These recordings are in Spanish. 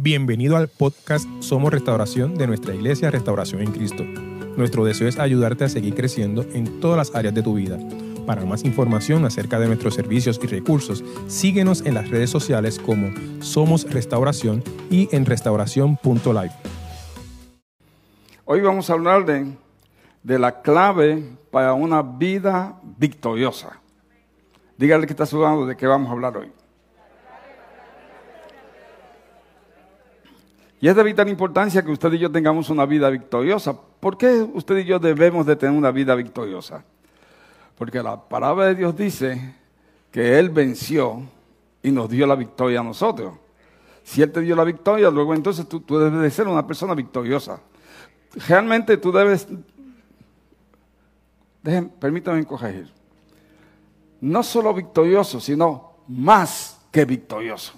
Bienvenido al podcast Somos Restauración de nuestra iglesia Restauración en Cristo. Nuestro deseo es ayudarte a seguir creciendo en todas las áreas de tu vida. Para más información acerca de nuestros servicios y recursos, síguenos en las redes sociales como Somos Restauración y en restauración.live. Hoy vamos a hablar de, la clave para una vida victoriosa. Dígale que está sudando de qué vamos a hablar hoy. Y es de vital importancia que usted y yo tengamos una vida victoriosa. ¿Por qué usted y yo debemos de tener una vida victoriosa? Porque la palabra de Dios dice que Él venció y nos dio la victoria a nosotros. Si Él te dio la victoria, luego entonces tú, debes de ser una persona victoriosa. Realmente tú debes... Dejen, permítanme corregir. No solo victorioso, sino más que victorioso.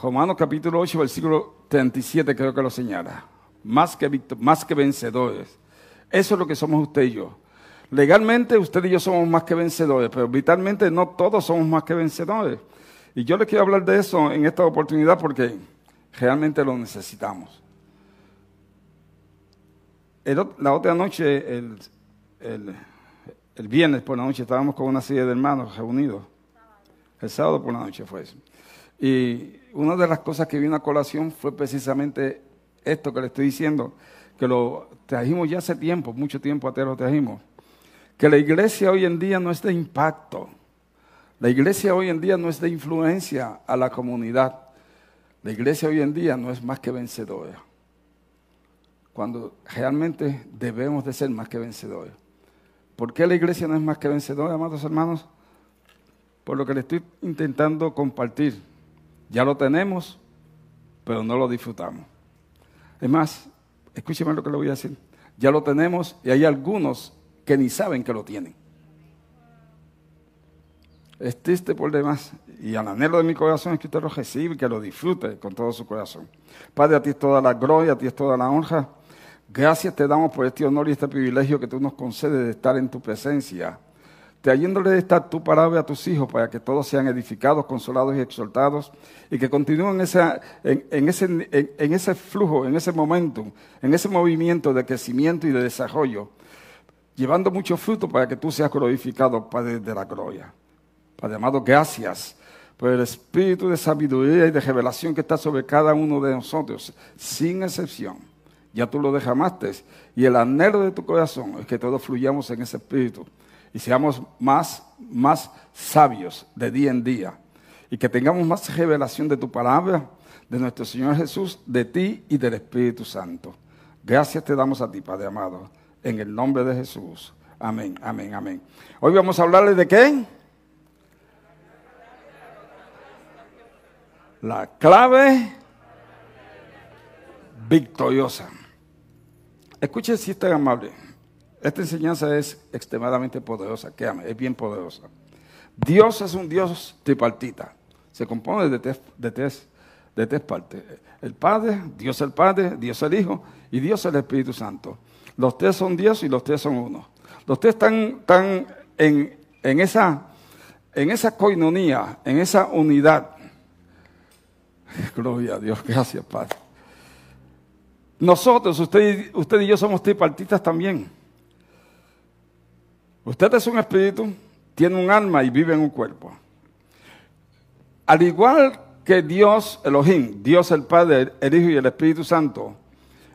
Romanos capítulo 8, versículo 37 creo que lo señala. Más que, más que vencedores. Eso es lo que somos usted y yo. Legalmente usted y yo somos más que vencedores, pero vitalmente no todos somos más que vencedores. Y yo le quiero hablar de eso en esta oportunidad porque realmente lo necesitamos. la otra noche, el, el, viernes por la noche, estábamos con una serie de hermanos reunidos. El sábado por la noche fue eso. Y una de las cosas que vino a colación fue precisamente esto que le estoy diciendo, que lo trajimos ya hace tiempo, mucho tiempo atrás lo trajimos, que la iglesia hoy en día no es de impacto, la iglesia hoy en día no es de influencia a la comunidad, la iglesia hoy en día no es más que vencedora, cuando realmente debemos de ser más que vencedores. ¿Por qué la iglesia no es más que vencedora, amados hermanos? Por lo que le estoy intentando compartir ya lo tenemos, pero no lo disfrutamos. Es más, escúcheme lo que le voy a decir. Ya lo tenemos y hay algunos que ni saben que lo tienen. Es triste por demás. Y al anhelo de mi corazón es que usted lo reciba y que lo disfrute con todo su corazón. Padre, a ti es toda la gloria, a ti es toda la honra. Gracias te damos por este honor y este privilegio que tú nos concedes de estar en tu presencia trayéndole estar tu palabra a tus hijos para que todos sean edificados, consolados y exaltados y que continúen en, ese, flujo, en ese momento, en ese movimiento de crecimiento y de desarrollo, llevando mucho fruto para que tú seas glorificado, Padre de la gloria. Padre amado, gracias por el espíritu de sabiduría y de revelación que está sobre cada uno de nosotros, sin excepción. Ya tú lo derramaste y el anhelo de tu corazón es que todos fluyamos en ese espíritu y seamos más, más sabios de día en día y que tengamos más revelación de tu palabra, de nuestro Señor Jesús, de ti y del Espíritu Santo. Gracias te damos a ti, Padre amado, en el nombre de Jesús. Amén, amén, amén. Hoy vamos a hablarles de qué? La clave victoriosa. Escuche si está amable. Esta enseñanza es extremadamente poderosa, créame, es bien poderosa. Dios es un Dios tripartita. Se compone de tres, de tres, partes. El Padre, Dios el Padre, Dios el Hijo y Dios el Espíritu Santo. Los tres son Dios y los tres son uno. Los tres están, en, en, esa, en coinonía, en esa unidad. Gloria a Dios, gracias Padre. Nosotros, usted, usted y yo somos tripartitas también. Usted es un espíritu, tiene un alma y vive en un cuerpo. Al igual que Dios, Elohim, Dios el Padre, el Hijo y el Espíritu Santo,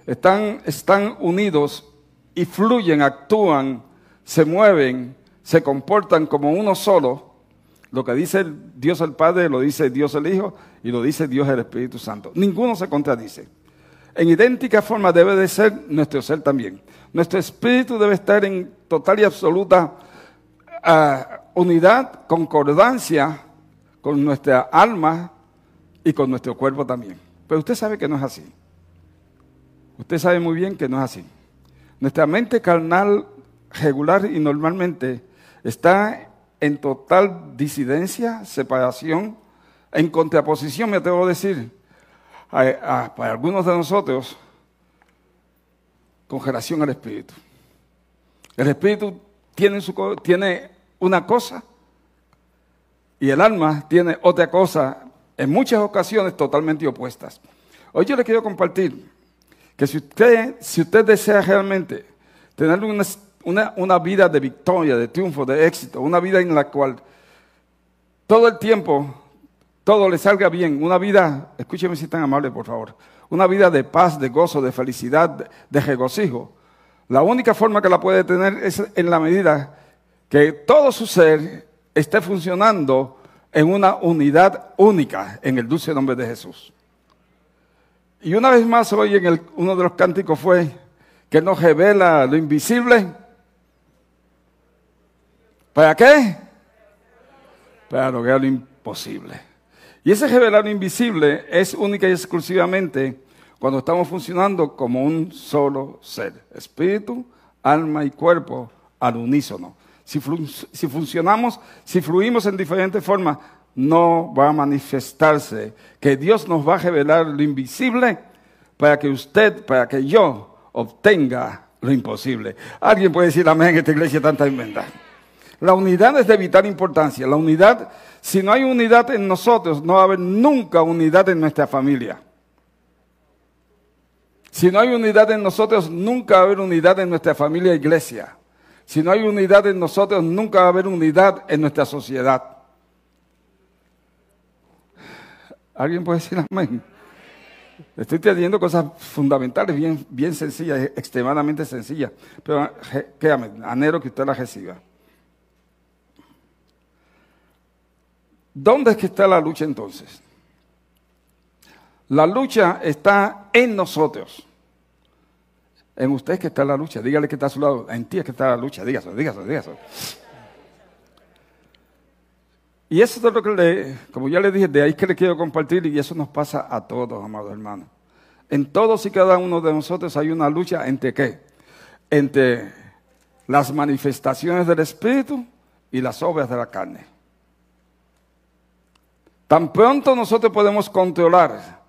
están, están unidos y fluyen, actúan, se mueven, se comportan como uno solo. Lo que dice Dios el Padre lo dice Dios el Hijo y lo dice Dios el Espíritu Santo. Ninguno se contradice. En idéntica forma debe de ser nuestro ser también. Nuestro espíritu debe estar en total y absoluta ah, unidad, concordancia con nuestra alma y con nuestro cuerpo también. Pero usted sabe que no es así. Usted sabe muy bien que no es así. Nuestra mente carnal regular y normalmente está en total disidencia, separación, en contraposición, me atrevo a decir, para algunos de nosotros congelación al espíritu. El espíritu tiene, su, tiene una cosa y el alma tiene otra cosa en muchas ocasiones totalmente opuestas. Hoy yo le quiero compartir que si usted, si usted desea realmente tener una, una vida de victoria, de triunfo, de éxito, una vida en la cual todo el tiempo todo le salga bien, una vida, escúcheme si tan amable por favor, una vida de paz, de gozo, de felicidad, de regocijo. La única forma que la puede tener es en la medida que todo su ser esté funcionando en una unidad única en el dulce nombre de Jesús. Y una vez más hoy en uno de los cánticos fue que nos revela lo invisible. ¿Para qué? Para lograr lo imposible. Y ese revelar lo invisible es única y exclusivamente cuando estamos funcionando como un solo ser, espíritu, alma y cuerpo al unísono. Si, si funcionamos, si fluimos en diferentes formas, no va a manifestarse que Dios nos va a revelar lo invisible para que usted, para que yo obtenga lo imposible. Alguien puede decir amén esta iglesia tanta inventada. La unidad es de vital importancia. La unidad, si no hay unidad en nosotros, no va a haber nunca unidad en nuestra familia. Si no hay unidad en nosotros, nunca va a haber unidad en nuestra familia e iglesia. Si no hay unidad en nosotros, nunca va a haber unidad en nuestra sociedad. ¿Alguien puede decir amén? Estoy teniendo cosas fundamentales, bien, bien sencillas, extremadamente sencillas. Pero créame, anhelo que usted las reciba. ¿Dónde es que está la lucha entonces? La lucha está en nosotros. En usted que está la lucha. Dígale que está a su lado. En ti es que está la lucha. Dígaselo, dígaselo, dígaselo. Y eso es lo que le, como ya le dije, de ahí que le quiero compartir y eso nos pasa a todos, amados hermanos. En todos y cada uno de nosotros hay una lucha entre qué? Entre las manifestaciones del Espíritu y las obras de la carne. Tan pronto nosotros podemos controlar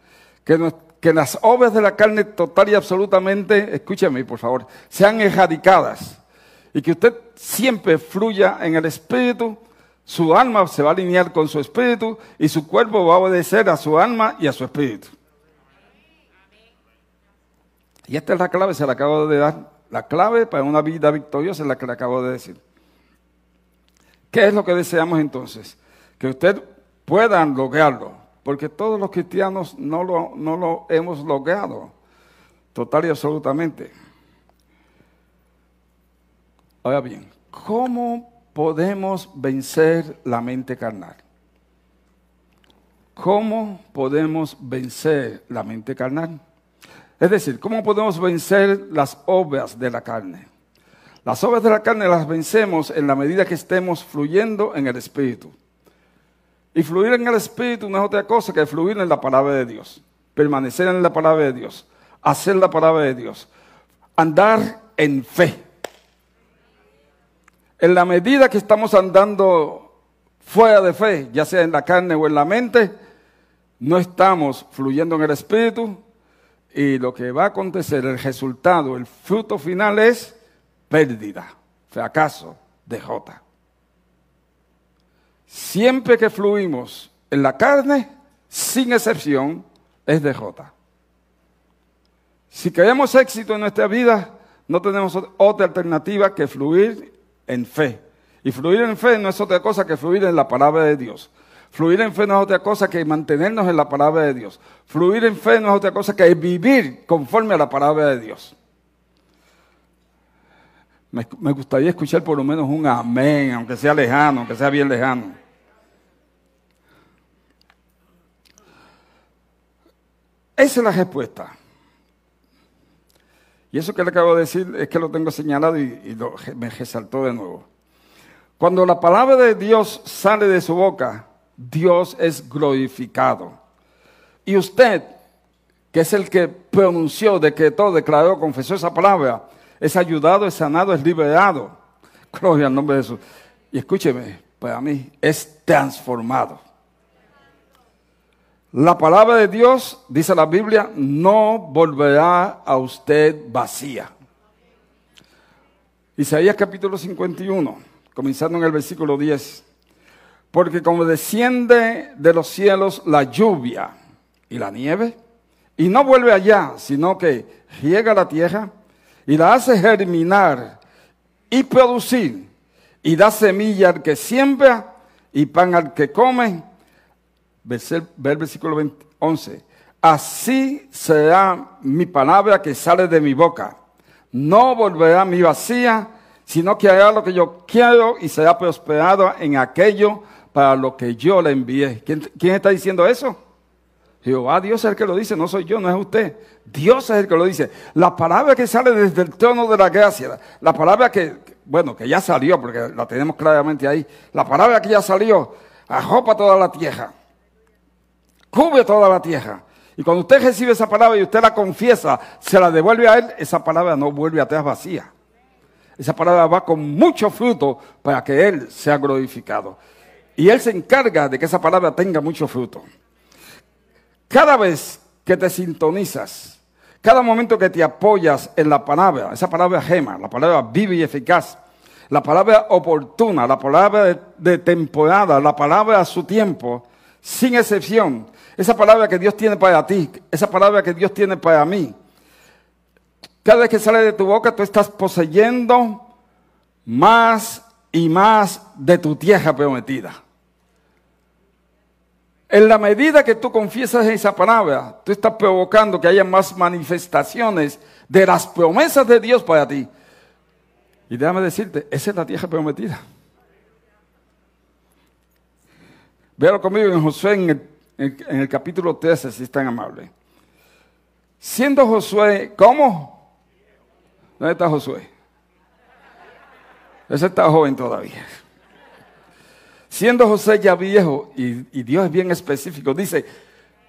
que, las obras de la carne total y absolutamente, escúcheme por favor, sean erradicadas y que usted siempre fluya en el Espíritu, su alma se va a alinear con su espíritu y su cuerpo va a obedecer a su alma y a su espíritu. Y esta es la clave, se la acabo de dar. La clave para una vida victoriosa es la que le acabo de decir. ¿Qué es lo que deseamos entonces? Que usted pueda lograrlo, porque todos los cristianos no lo, no lo hemos logrado, total y absolutamente. Ahora bien, ¿cómo podemos vencer la mente carnal? ¿Cómo podemos vencer la mente carnal? Es decir, ¿cómo podemos vencer las obras de la carne? Las obras de la carne las vencemos en la medida que estemos fluyendo en el Espíritu. Y fluir en el Espíritu no es otra cosa que fluir en la palabra de Dios, permanecer en la palabra de Dios, hacer la palabra de Dios, andar en fe. En la medida que estamos andando fuera de fe, ya sea en la carne o en la mente, no estamos fluyendo en el Espíritu. Y lo que va a acontecer, el resultado, el fruto final es pérdida, fracaso, derrota. Siempre que fluimos en la carne, sin excepción, es derrota. Si queremos éxito en nuestra vida, no tenemos otra alternativa que fluir en fe. Y fluir en fe no es otra cosa que fluir en la palabra de Dios. Fluir en fe no es otra cosa que mantenernos en la palabra de Dios. Fluir en fe no es otra cosa que vivir conforme a la palabra de Dios. Me, me, gustaría escuchar por lo menos un amén, aunque sea lejano, aunque sea bien lejano. Esa es la respuesta. Y eso que le acabo de decir es que lo tengo señalado y, me resaltó de nuevo. Cuando la palabra de Dios sale de su boca, Dios es glorificado. Y usted, que es el que pronunció, decretó, declaró, confesó esa palabra, es ayudado, es sanado, es liberado. Gloria al nombre de Jesús. Y escúcheme, para mí es transformado. La palabra de Dios, dice la Biblia, no volverá a usted vacía. Isaías capítulo 51, comenzando en el versículo 10. Porque como desciende de los cielos la lluvia y la nieve, y no vuelve allá, sino que riega la tierra y la hace germinar y producir, y da semilla al que siembra y pan al que come. Ve el versículo 11. Así será mi palabra que sale de mi boca. No volverá a mi vacía, sino que hará lo que yo quiero y será prosperado en aquello para lo que yo le envié. ¿Quién, está diciendo eso? Jehová, Dios es el que lo dice, no soy yo, no es usted. Dios es el que lo dice. La palabra que sale desde el trono de la gracia, la palabra que, bueno, que ya salió, porque la tenemos claramente ahí, la palabra que ya salió, arropa toda la tierra, cubre toda la tierra. Y cuando usted recibe esa palabra y usted la confiesa, se la devuelve a él, esa palabra no vuelve atrás vacía. Esa palabra va con mucho fruto para que él sea glorificado. Y Él se encarga de que esa palabra tenga mucho fruto. Cada vez que te sintonizas, cada momento que te apoyas en la palabra, esa palabra gema, la palabra viva y eficaz, la palabra oportuna, la palabra de, temporada, la palabra a su tiempo, sin excepción, esa palabra que Dios tiene para ti, esa palabra que Dios tiene para mí, cada vez que sale de tu boca, tú estás poseyendo más y más de tu tierra prometida. En la medida que tú confiesas esa palabra, tú estás provocando que haya más manifestaciones de las promesas de Dios para ti. Y déjame decirte, esa es la tierra prometida. Véalo conmigo en Josué en el, en el capítulo 13, si es tan amable. Siendo Josué, ¿cómo? ¿Dónde está Josué? Ese está joven todavía. Siendo José ya viejo, y, Dios es bien específico, dice,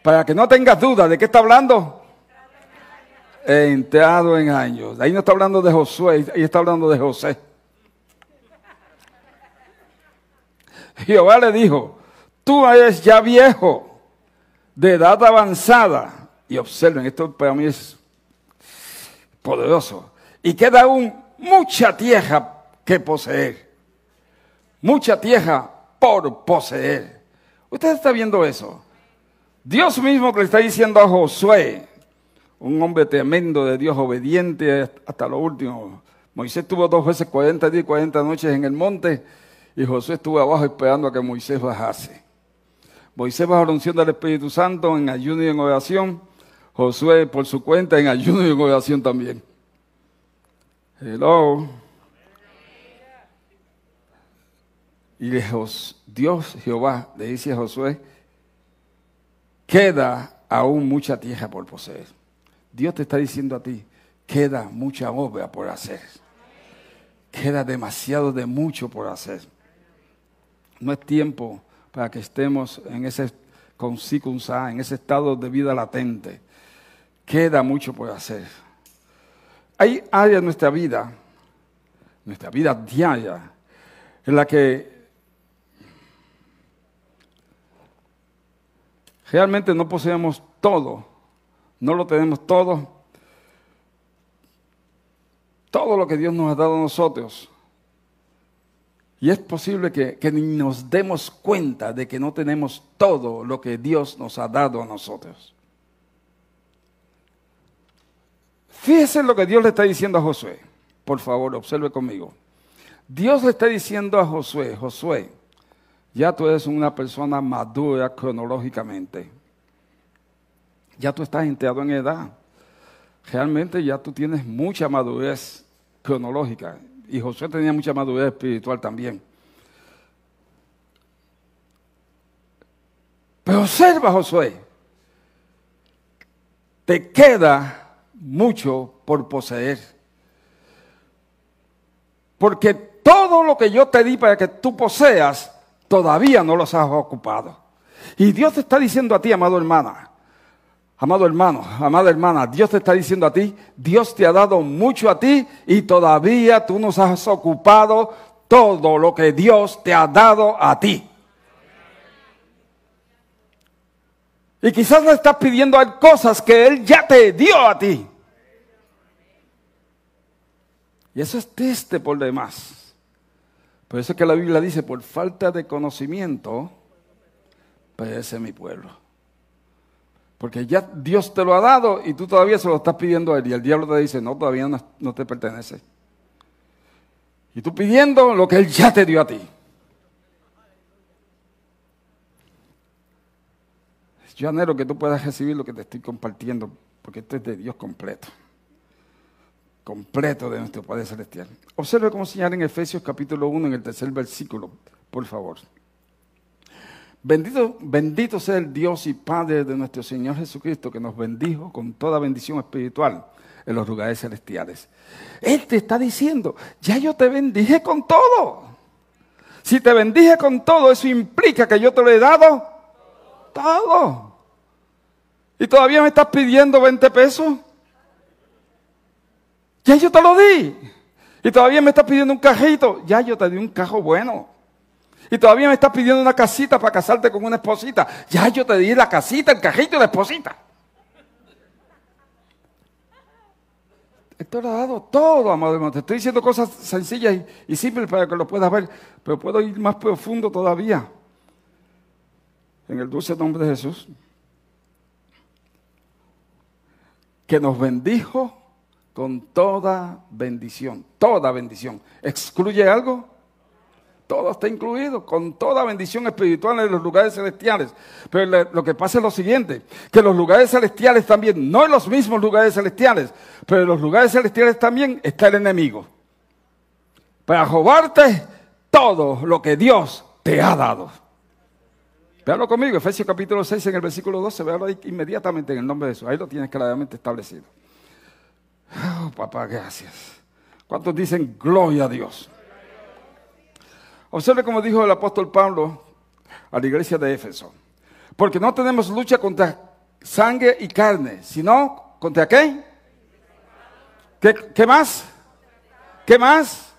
para que no tengas duda, ¿de qué está hablando? Entrado en años. Ahí no está hablando de Josué, ahí está hablando de José. Jehová le dijo, tú eres ya viejo, de edad avanzada. Y observen, esto para mí es poderoso. Y queda aún mucha tierra que poseer. Mucha tierra por poseer. Usted está viendo eso. Dios mismo que le está diciendo a Josué, un hombre tremendo de Dios, obediente hasta lo último. Moisés tuvo dos veces 40 días y 40 noches en el monte y Josué estuvo abajo esperando a que Moisés bajase. Moisés bajo la unción del Espíritu Santo en ayuno y en oración. Josué por su cuenta en ayuno y en oración también. Hello. Y Dios Jehová le dice a Josué, queda aún mucha tierra por poseer. Dios te está diciendo a ti, queda mucha obra por hacer. Queda demasiado de mucho por hacer. No es tiempo para que estemos en ese con en ese estado de vida latente. Queda mucho por hacer. Hay áreas en nuestra vida, nuestra vida diaria, en la que Realmente no poseemos todo, no lo tenemos todo. Todo lo que Dios nos ha dado a nosotros. Y es posible que, que, ni nos demos cuenta de que no tenemos todo lo que Dios nos ha dado a nosotros. Fíjese lo que Dios le está diciendo a Josué. Por favor, observe conmigo. Dios le está diciendo a Josué, Josué, ya tú eres una persona madura cronológicamente. Ya tú estás enterado en edad. Realmente ya tú tienes mucha madurez cronológica. Y Josué tenía mucha madurez espiritual también. Pero observa, Josué, te queda mucho por poseer. Porque todo lo que yo te di para que tú poseas, todavía no los has ocupado. Y Dios te está diciendo a ti, amado hermana, amado hermano, amada hermana, Dios te está diciendo a ti, Dios te ha dado mucho a ti y todavía tú no has ocupado todo lo que Dios te ha dado a ti. Y quizás le estás pidiendo cosas que Él ya te dio a ti. Y eso es triste por demás. Por eso es que la Biblia dice, por falta de conocimiento, perece mi pueblo. Porque ya Dios te lo ha dado y tú todavía se lo estás pidiendo a Él. Y el diablo te dice, no, todavía no, te pertenece. Y tú pidiendo lo que Él ya te dio a ti. Yo anhelo que tú puedas recibir lo que te estoy compartiendo, porque esto es de Dios completo. Completo de nuestro Padre Celestial. Observe cómo señala en Efesios capítulo 1, en el tercer versículo, por favor. Bendito, bendito sea el Dios y Padre de nuestro Señor Jesucristo, que nos bendijo con toda bendición espiritual en los lugares celestiales. Él te está diciendo, ya yo te bendije con todo. Si te bendije con todo, eso implica que yo te lo he dado todo. ¿Y todavía me estás pidiendo 20 pesos? Ya yo te lo di. Y todavía me estás pidiendo un cajito. Ya yo te di un cajo bueno. Y todavía me estás pidiendo una casita para casarte con una esposita. Ya yo te di la casita, el cajito y la esposita. Esto lo ha dado todo, amado hermano. Te estoy diciendo cosas sencillas y, y simples para que lo puedas ver. Pero puedo ir más profundo todavía en el dulce nombre de Jesús, que nos bendijo con toda bendición, toda bendición. ¿Excluye algo? Todo está incluido, con toda bendición espiritual en los lugares celestiales. Pero lo que pasa es lo siguiente, que los lugares celestiales también, no en los mismos lugares celestiales, pero en los lugares celestiales también está el enemigo. Para robarte todo lo que Dios te ha dado. Veanlo conmigo, Efesios capítulo 6 en el versículo 12, véalo ahí inmediatamente en el nombre de Jesús. Ahí lo tienes claramente establecido. Oh, papá, gracias. ¿Cuántos dicen gloria a Dios? Observe como dijo el apóstol Pablo a la iglesia de Éfeso. Porque no tenemos lucha contra sangre y carne, sino contra qué? ¿Qué, qué más? ¿Qué más?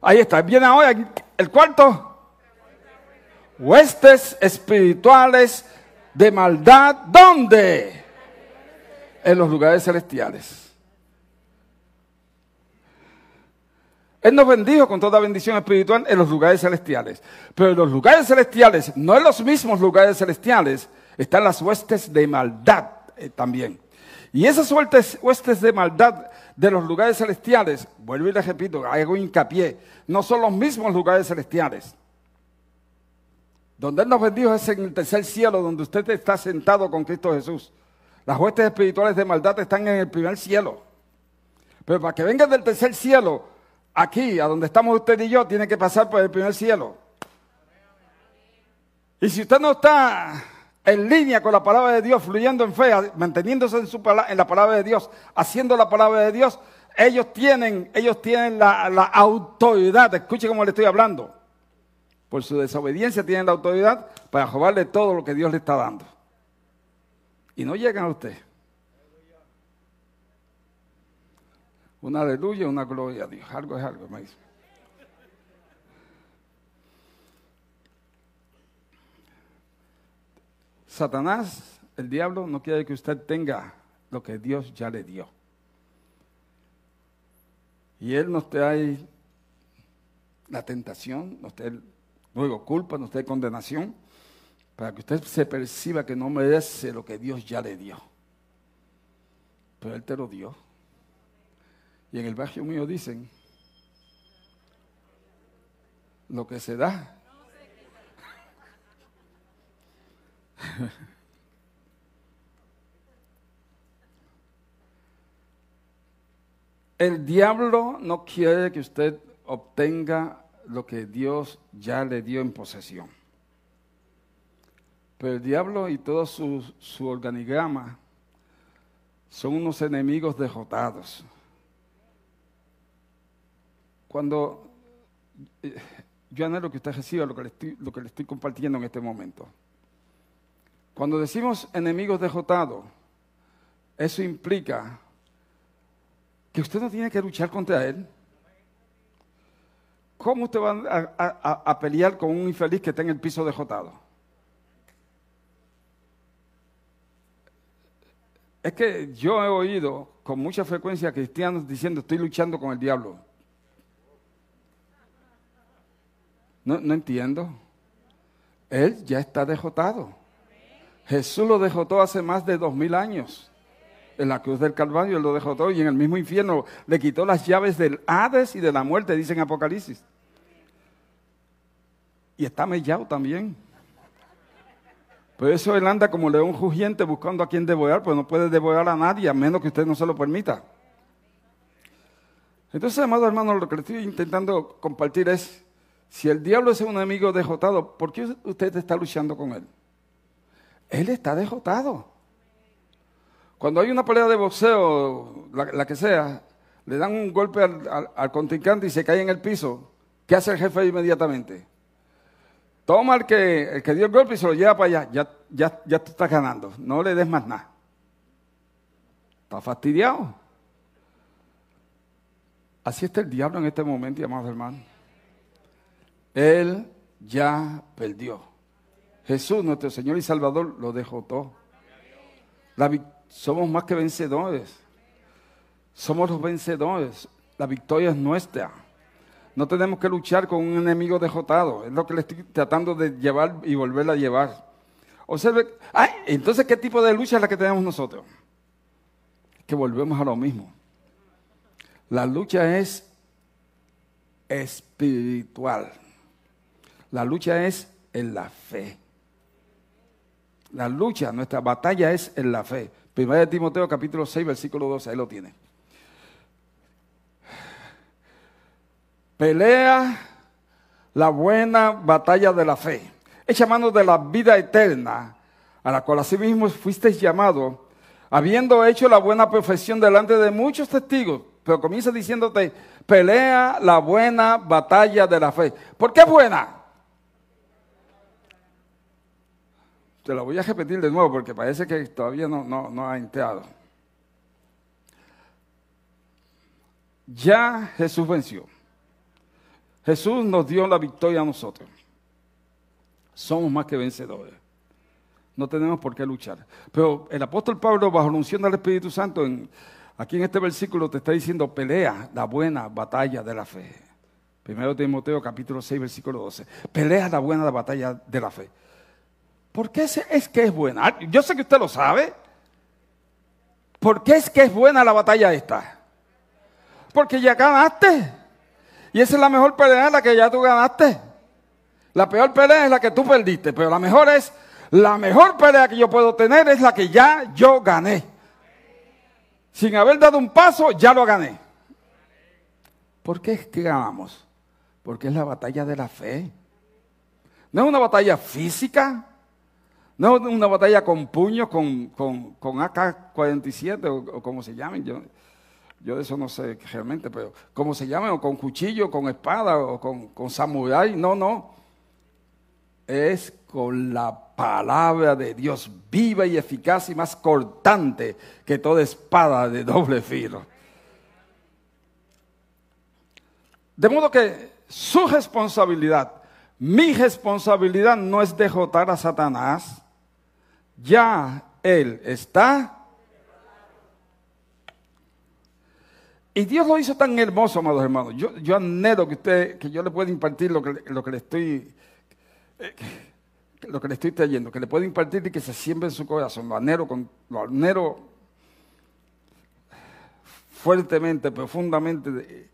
Ahí está. Viene ahora el cuarto huestes espirituales de maldad. ¿Dónde? En los lugares celestiales. Él nos bendijo con toda bendición espiritual en los lugares celestiales. Pero en los lugares celestiales, no en los mismos lugares celestiales, están las huestes de maldad eh, también. Y esas huestes, huestes de maldad de los lugares celestiales, vuelvo y les repito, hago hincapié, no son los mismos lugares celestiales. Donde Él nos bendijo es en el tercer cielo, donde usted está sentado con Cristo Jesús. Las huestes espirituales de maldad están en el primer cielo. Pero para que venga del tercer cielo, aquí, a donde estamos usted y yo, tiene que pasar por el primer cielo. Y si usted no está en línea con la palabra de Dios, fluyendo en fe, manteniéndose en, su, en la palabra de Dios, haciendo la palabra de Dios, ellos tienen, ellos tienen la, autoridad. Escuche cómo le estoy hablando por su desobediencia tienen la autoridad para robarle todo lo que Dios le está dando. Y no llegan a usted. Una aleluya, una gloria a Dios. Algo es algo, me dice. Satanás, el diablo, no quiere que usted tenga lo que Dios ya le dio. Y él nos trae la tentación, nos trae Luego culpa, no esté condenación, para que usted se perciba que no merece lo que Dios ya le dio. Pero Él te lo dio. Y en el barrio mío dicen, lo que se da. El diablo no quiere que usted obtenga lo que Dios ya le dio en posesión. Pero el diablo y todo su, organigrama son unos enemigos derrotados. Cuando eh, yo anhelo que usted reciba lo que, le estoy, lo que le estoy compartiendo en este momento. Cuando decimos enemigos derrotados, eso implica que usted no tiene que luchar contra él. ¿Cómo usted va a, pelear con un infeliz que está en el piso dejotado? Es que yo he oído con mucha frecuencia cristianos diciendo estoy luchando con el diablo. No, no entiendo. Él ya está dejotado. Jesús lo dejotó hace más de dos mil años. En la cruz del Calvario él lo dejotó y en el mismo infierno le quitó las llaves del Hades y de la muerte, dice en Apocalipsis. Y está mellado también. Por eso él anda como león rugiente buscando a quien devorar, pues no puede devorar a nadie a menos que usted no se lo permita. Entonces, amado hermano, lo que le estoy intentando compartir es, si el diablo es un enemigo dejotado, ¿por qué usted está luchando con él? Él está dejotado. Cuando hay una pelea de boxeo, la, que sea, le dan un golpe al, al, contrincante y se cae en el piso, ¿qué hace el jefe inmediatamente? Toma el que, el que dio el golpe y se lo lleva para allá. Ya, ya, ya tú estás ganando. No le des más nada. Está fastidiado. Así está el diablo en este momento, amados hermanos. Él ya perdió. Jesús, nuestro Señor y Salvador, lo dejó todo. somos más que vencedores. Somos los vencedores. La victoria es nuestra. No tenemos que luchar con un enemigo dejotado. Es lo que le estoy tratando de llevar y volverla a llevar. Observe, ay, entonces, ¿qué tipo de lucha es la que tenemos nosotros? Que volvemos a lo mismo. La lucha es espiritual. La lucha es en la fe. La lucha, nuestra batalla es en la fe. Primero de Timoteo capítulo 6, versículo 12, ahí lo tiene. Pelea la buena batalla de la fe. Echa mano de la vida eterna, a la cual asimismo fuisteis llamado, habiendo hecho la buena profesión delante de muchos testigos. Pero comienza diciéndote, pelea la buena batalla de la fe. ¿Por qué buena? Te lo voy a repetir de nuevo porque parece que todavía no, no, no ha entrado. Ya Jesús venció. Jesús nos dio la victoria a nosotros. Somos más que vencedores. No tenemos por qué luchar. Pero el apóstol Pablo, bajo la unción del Espíritu Santo, aquí en este versículo te está diciendo, pelea la buena batalla de la fe. Primero Timoteo capítulo 6, versículo 12. Pelea la buena batalla de la fe. ¿Por qué es que es buena? Ah, yo sé que usted lo sabe. ¿Por qué es que es buena la batalla esta? Porque ya ganaste. Y esa es la mejor pelea, la que ya tú ganaste. La peor pelea es la que tú perdiste, pero la mejor es, la mejor pelea que yo puedo tener es la que ya yo gané. Sin haber dado un paso, ya lo gané. ¿Por qué es que ganamos? Porque es la batalla de la fe. No es una batalla física, no una batalla con puños, con, con, AK-47 o, o, como se llamen. Yo, yo de eso no sé realmente, pero como se llame, o con cuchillo, con espada, o con, con samurái, no, no. Es con la palabra de Dios viva y eficaz y más cortante que toda espada de doble filo. De modo que su responsabilidad, mi responsabilidad no es dejotar a Satanás, ya él está Y Dios lo hizo tan hermoso, amados hermanos. Yo, yo anhelo que usted, que yo le pueda impartir lo que, lo que le estoy, lo que le estoy trayendo, que le pueda impartir y que se siembre en su corazón. Lo anhelo, con, lo anhelo fuertemente, profundamente,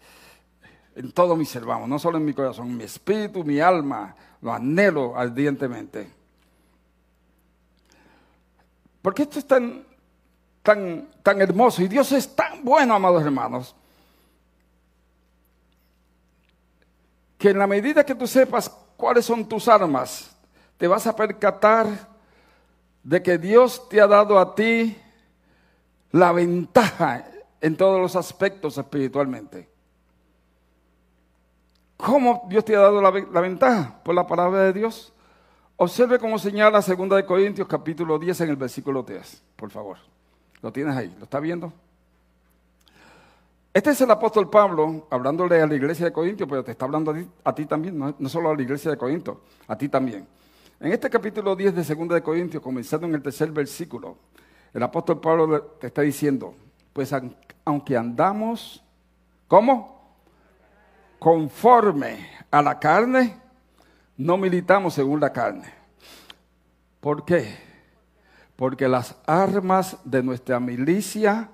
en todo mi ser, vamos, no solo en mi corazón, en mi espíritu, mi alma, lo anhelo ardientemente. Porque esto es tan, tan, tan hermoso y Dios es tan bueno, amados hermanos, que en la medida que tú sepas cuáles son tus armas, te vas a percatar de que Dios te ha dado a ti la ventaja en todos los aspectos espiritualmente. ¿Cómo Dios te ha dado la, la, ventaja? Por la palabra de Dios. Observe cómo señala 2 de Corintios capítulo 10 en el versículo 3, por favor. Lo tienes ahí, ¿lo está viendo? Este es el apóstol Pablo hablándole a la iglesia de Corinto, pero te está hablando a ti, también, no, solo a la iglesia de Corinto, a ti también. En este capítulo 10 de 2 de Corintios, comenzando en el tercer versículo, el apóstol Pablo te está diciendo, pues aunque andamos, ¿cómo? Conforme a la carne, no militamos según la carne. ¿Por qué? Porque las armas de nuestra milicia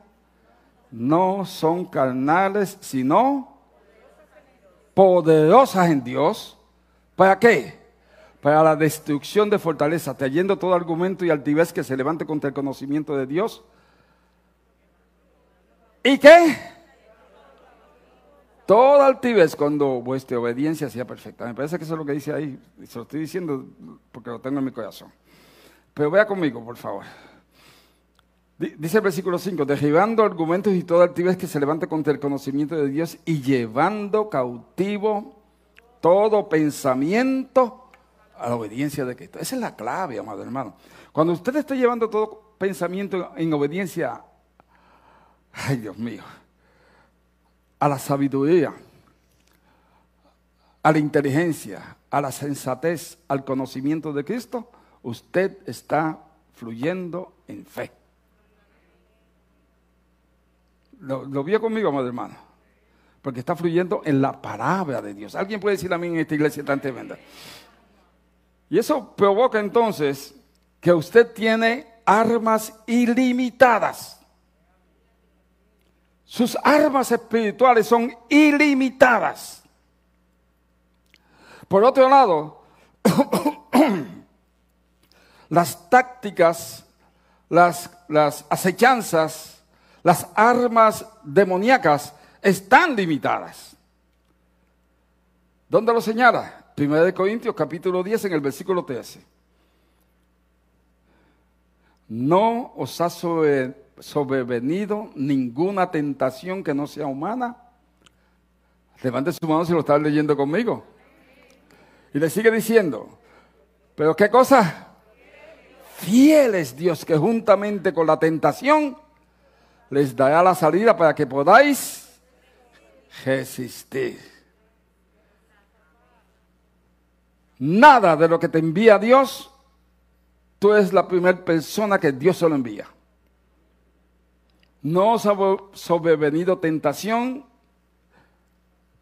no son carnales, sino poderosas en Dios. ¿Para qué? Para la destrucción de fortaleza, trayendo todo argumento y altivez que se levante contra el conocimiento de Dios. ¿Y qué? Toda altivez cuando vuestra obediencia sea perfecta. Me parece que eso es lo que dice ahí. Se lo estoy diciendo porque lo tengo en mi corazón. Pero vea conmigo, por favor. Dice el versículo 5, derribando argumentos y toda altivez que se levante contra el conocimiento de Dios y llevando cautivo todo pensamiento a la obediencia de Cristo. Esa es la clave, amado hermano. Cuando usted esté llevando todo pensamiento en obediencia, ay Dios mío, a la sabiduría, a la inteligencia, a la sensatez, al conocimiento de Cristo, usted está fluyendo en fe. Lo, vio conmigo, amado hermano. Porque está fluyendo en la palabra de Dios. Alguien puede decir a mí en esta iglesia tan tremenda. Y eso provoca entonces que usted tiene armas ilimitadas. Sus armas espirituales son ilimitadas. Por otro lado, las tácticas, las, las acechanzas, las armas demoníacas están limitadas. ¿Dónde lo señala? Primera de Corintios capítulo 10 en el versículo 13. No os ha sobrevenido ninguna tentación que no sea humana. Levante su mano si lo está leyendo conmigo. Y le sigue diciendo, pero qué cosa? Fiel es Dios que juntamente con la tentación les dará la salida para que podáis resistir. Nada de lo que te envía Dios, tú eres la primera persona que Dios se lo envía. No os ha sobrevenido tentación,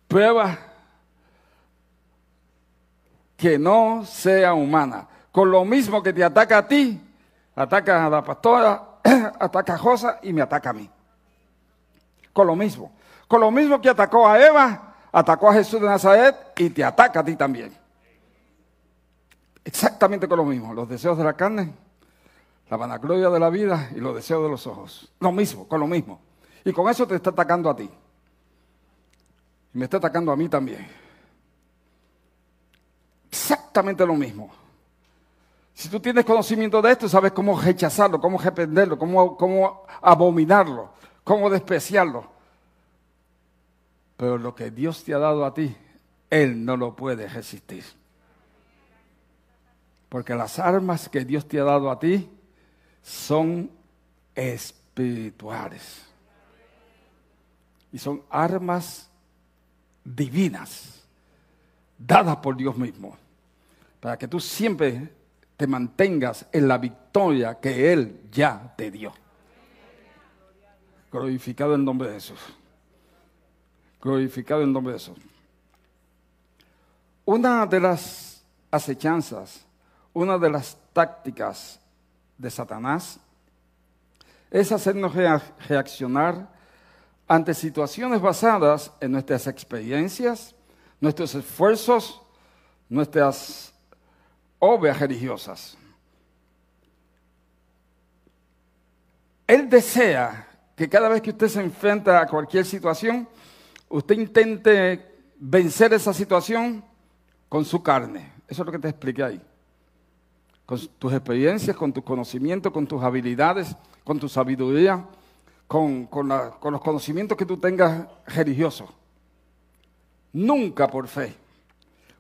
prueba que no sea humana. Con lo mismo que te ataca a ti, ataca a la pastora, ataca a Josa y me ataca a mí. Con lo mismo. Con lo mismo que atacó a Eva, atacó a Jesús de Nazaret y te ataca a ti también. Exactamente con lo mismo. Los deseos de la carne, la vanagloria de la vida y los deseos de los ojos. Lo mismo, con lo mismo. Y con eso te está atacando a ti. Y me está atacando a mí también. Exactamente lo mismo. Si tú tienes conocimiento de esto, sabes cómo rechazarlo, cómo reprenderlo, cómo, cómo abominarlo, cómo despreciarlo. Pero lo que Dios te ha dado a ti, Él no lo puede resistir. Porque las armas que Dios te ha dado a ti son espirituales. Y son armas divinas, dadas por Dios mismo, para que tú siempre te mantengas en la victoria que Él ya te dio. Glorificado en nombre de Jesús. Glorificado en nombre de Jesús. Una de las acechanzas, una de las tácticas de Satanás es hacernos reaccionar ante situaciones basadas en nuestras experiencias, nuestros esfuerzos, nuestras obras religiosas. Él desea que cada vez que usted se enfrenta a cualquier situación, usted intente vencer esa situación con su carne. Eso es lo que te expliqué ahí con tus experiencias, con tus conocimientos, con tus habilidades, con tu sabiduría, con, los conocimientos que tú tengas religiosos. Nunca por fe.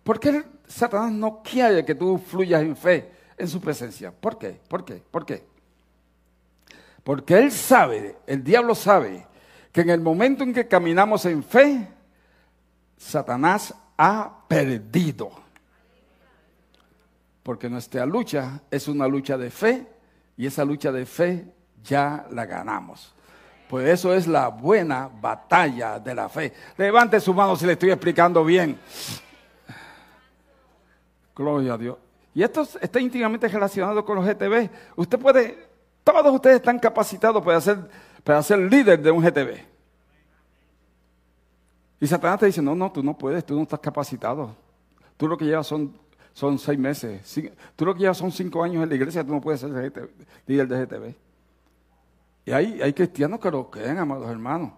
¿Por qué Satanás no quiere que tú fluyas en fe en su presencia? ¿Por qué? ¿Por qué? ¿Por qué? Porque él sabe, el diablo sabe, que en el momento en que caminamos en fe, Satanás ha perdido porque nuestra lucha es una lucha de fe y esa lucha de fe ya la ganamos. Pues eso es la buena batalla de la fe. Levante su mano si le estoy explicando bien. Gloria a Dios. Y esto está íntimamente relacionado con los GTV. Usted puede, todos ustedes están capacitados para ser, para ser líder de un GTV. Y Satanás te dice, no, no, tú no puedes, tú no estás capacitado. Tú lo que llevas son, son seis meses. Tú lo que llevas son cinco años en la iglesia, tú no puedes ser líder de GTV. Y hay, hay cristianos que lo creen, amados hermanos.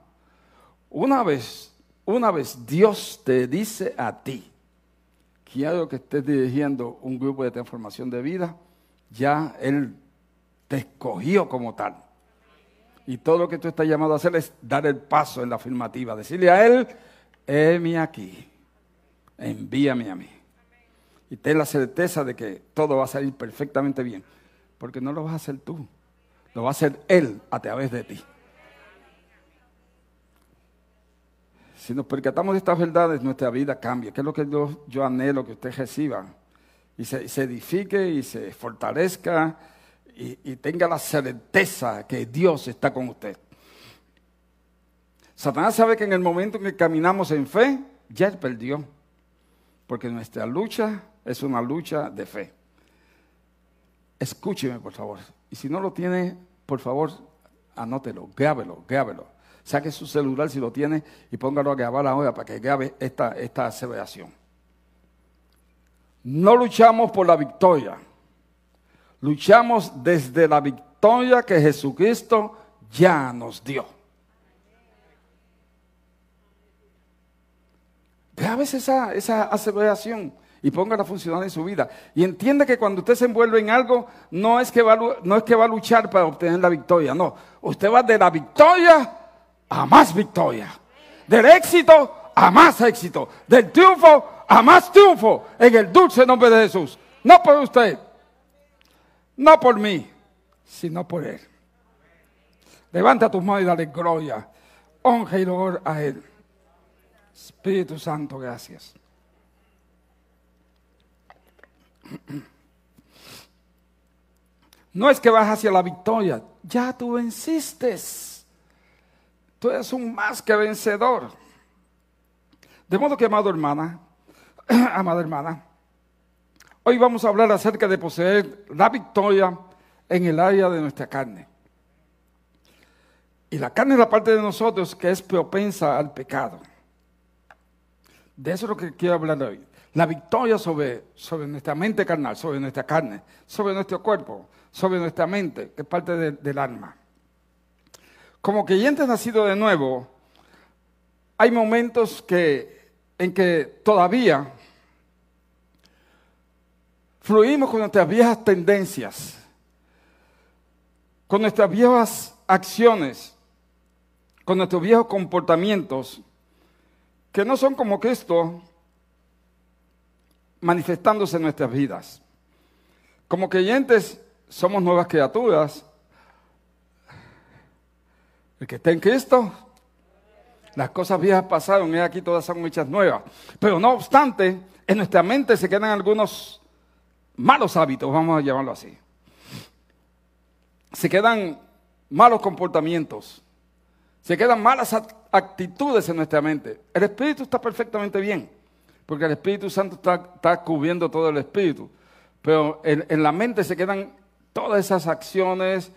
Una vez, una vez Dios te dice a ti, quiero que estés dirigiendo un grupo de transformación de vida, ya Él te escogió como tal. Y todo lo que tú estás llamado a hacer es dar el paso en la afirmativa, decirle a Él, heme aquí, envíame a mí. Y ten la certeza de que todo va a salir perfectamente bien, porque no lo vas a hacer tú, lo va a hacer Él a través de ti. Si nos percatamos de estas verdades, nuestra vida cambia. ¿Qué es lo que yo, anhelo que usted reciba? Y se, edifique y se fortalezca y tenga la certeza que Dios está con usted. Satanás sabe que en el momento en que caminamos en fe, ya él perdió. Porque nuestra lucha es una lucha de fe. Escúcheme, por favor. Y si no lo tiene, por favor, anótelo, grábelo, grábelo. Saque su celular si lo tiene y póngalo a grabar ahora para que grabe esta, esta aseveración. No luchamos por la victoria. Luchamos desde la victoria que Jesucristo ya nos dio. Graves esa, esa aseveración y póngala a funcionar en su vida. Y entienda que cuando usted se envuelve en algo, no es, que va, no es que va a luchar para obtener la victoria, no. Usted va de la victoria a más victoria. Del éxito a más éxito. Del triunfo a más triunfo. En el dulce nombre de Jesús. No por usted, no por mí, sino por Él. Levanta tus manos y dale gloria, honra y honor a Él. Espíritu Santo, gracias. No es que vas hacia la victoria, ya tú venciste. Tú eres un más que vencedor. De modo que, amado hermana, amada hermana, hoy vamos a hablar acerca de poseer la victoria en el área de nuestra carne. Y la carne es la parte de nosotros que es propensa al pecado. De eso es lo que quiero hablar hoy. La victoria sobre, sobre nuestra mente carnal, sobre nuestra carne, sobre nuestro cuerpo, sobre nuestra mente, que es parte del alma. Como creyentes nacidos de nuevo, hay momentos que, en que todavía fluimos con nuestras viejas tendencias, con nuestras viejas acciones, con nuestros viejos comportamientos que no son como Cristo manifestándose en nuestras vidas. Como creyentes somos nuevas criaturas. El que está en Cristo, las cosas viejas pasaron y aquí todas son hechas nuevas. Pero no obstante, en nuestra mente se quedan algunos malos hábitos, vamos a llamarlo así. Se quedan malos comportamientos, se quedan malas actitudes en nuestra mente. El Espíritu está perfectamente bien, porque el Espíritu Santo está, cubriendo todo el Espíritu. Pero en, la mente se quedan todas esas acciones,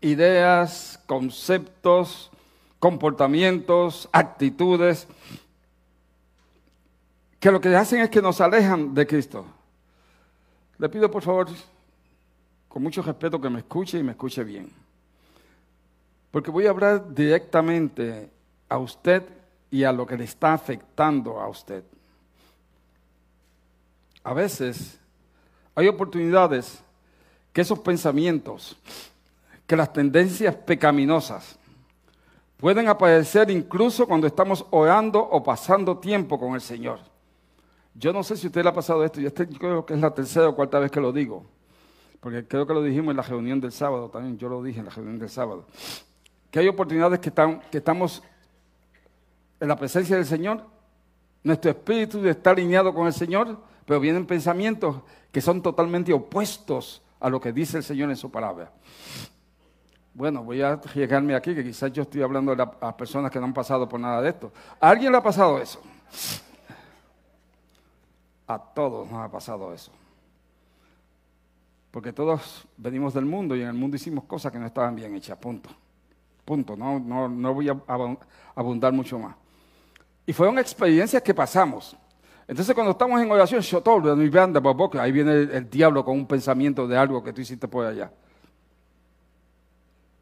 ideas, conceptos, comportamientos, actitudes, que lo que hacen es que nos alejan de Cristo. Le pido por favor, con mucho respeto, que me escuche y me escuche bien. Porque voy a hablar directamente a usted y a lo que le está afectando a usted. A veces hay oportunidades que esos pensamientos, que las tendencias pecaminosas pueden aparecer incluso cuando estamos orando o pasando tiempo con el Señor. Yo no sé si usted le ha pasado esto, yo creo que es la tercera o cuarta vez que lo digo, porque creo que lo dijimos en la reunión del sábado también, yo lo dije en la reunión del sábado que hay oportunidades que, estamos en la presencia del Señor, nuestro espíritu está alineado con el Señor, pero vienen pensamientos que son totalmente opuestos a lo que dice el Señor en su palabra. Bueno, voy a llegarme aquí, que quizás yo estoy hablando las personas que no han pasado por nada de esto. ¿A alguien le ha pasado eso? A todos nos ha pasado eso. Porque todos venimos del mundo y en el mundo hicimos cosas que no estaban bien hechas, punto. Punto, no, no, no voy a abundar mucho más. Y fueron experiencias que pasamos. Entonces cuando estamos en oración, ahí viene el, diablo con un pensamiento de algo que tú hiciste por allá.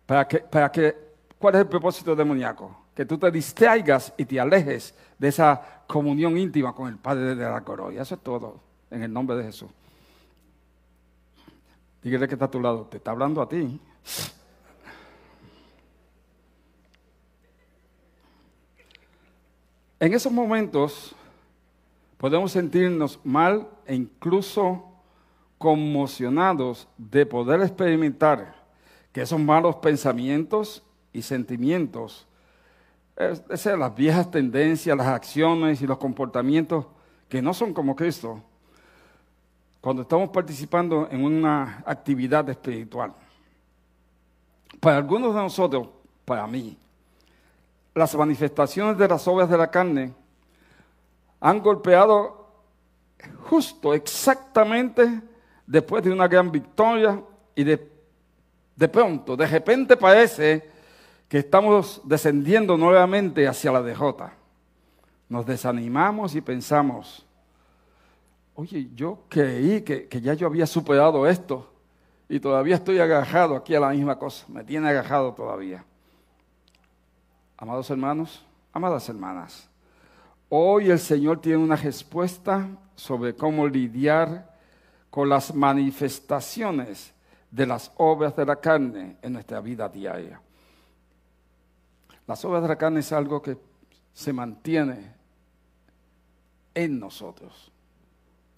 Para que, para que, ¿Cuál es el propósito demoníaco? Que tú te distraigas y te alejes de esa comunión íntima con el Padre de la Corolla. Eso es todo, en el nombre de Jesús. Dígale que está a tu lado, te está hablando a ti. En esos momentos podemos sentirnos mal e incluso conmocionados de poder experimentar que esos malos pensamientos y sentimientos, esas las viejas tendencias, las acciones y los comportamientos que no son como Cristo, cuando estamos participando en una actividad espiritual. Para algunos de nosotros, para mí, las manifestaciones de las obras de la carne han golpeado justo, exactamente después de una gran victoria y de, pronto, de repente parece que estamos descendiendo nuevamente hacia la DJ. Nos desanimamos y pensamos, oye, yo creí que, que ya yo había superado esto y todavía estoy agajado aquí a la misma cosa, me tiene agajado todavía. Amados hermanos, amadas hermanas, Hoy el Señor tiene una respuesta sobre cómo lidiar con las manifestaciones de las obras de la carne en nuestra vida diaria. Las obras de la carne es algo que se mantiene en nosotros.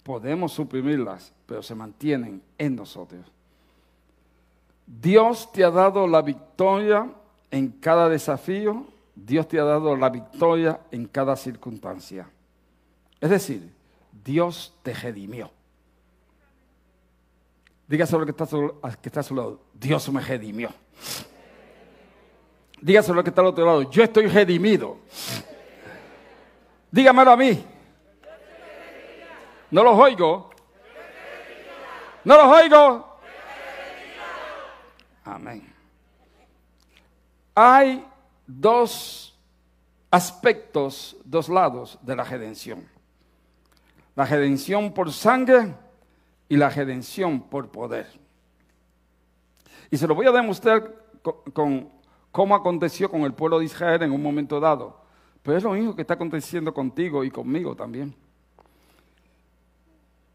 Podemos suprimirlas, pero se mantienen en nosotros. Dios te ha dado la victoria en cada desafío Dios te ha dado la victoria en cada circunstancia. Es decir, Dios te redimió. Dígaselo que está, que está a su lado. Dios me redimió. Dígaselo que está al otro lado. Yo estoy redimido. Dígamelo a mí. No los oigo. No los oigo. Amén. Hay dos aspectos, dos lados de la redención. La redención por sangre y la redención por poder. Y se lo voy a demostrar con, cómo aconteció con el pueblo de Israel en un momento dado. Pero es lo mismo que está aconteciendo contigo y conmigo también.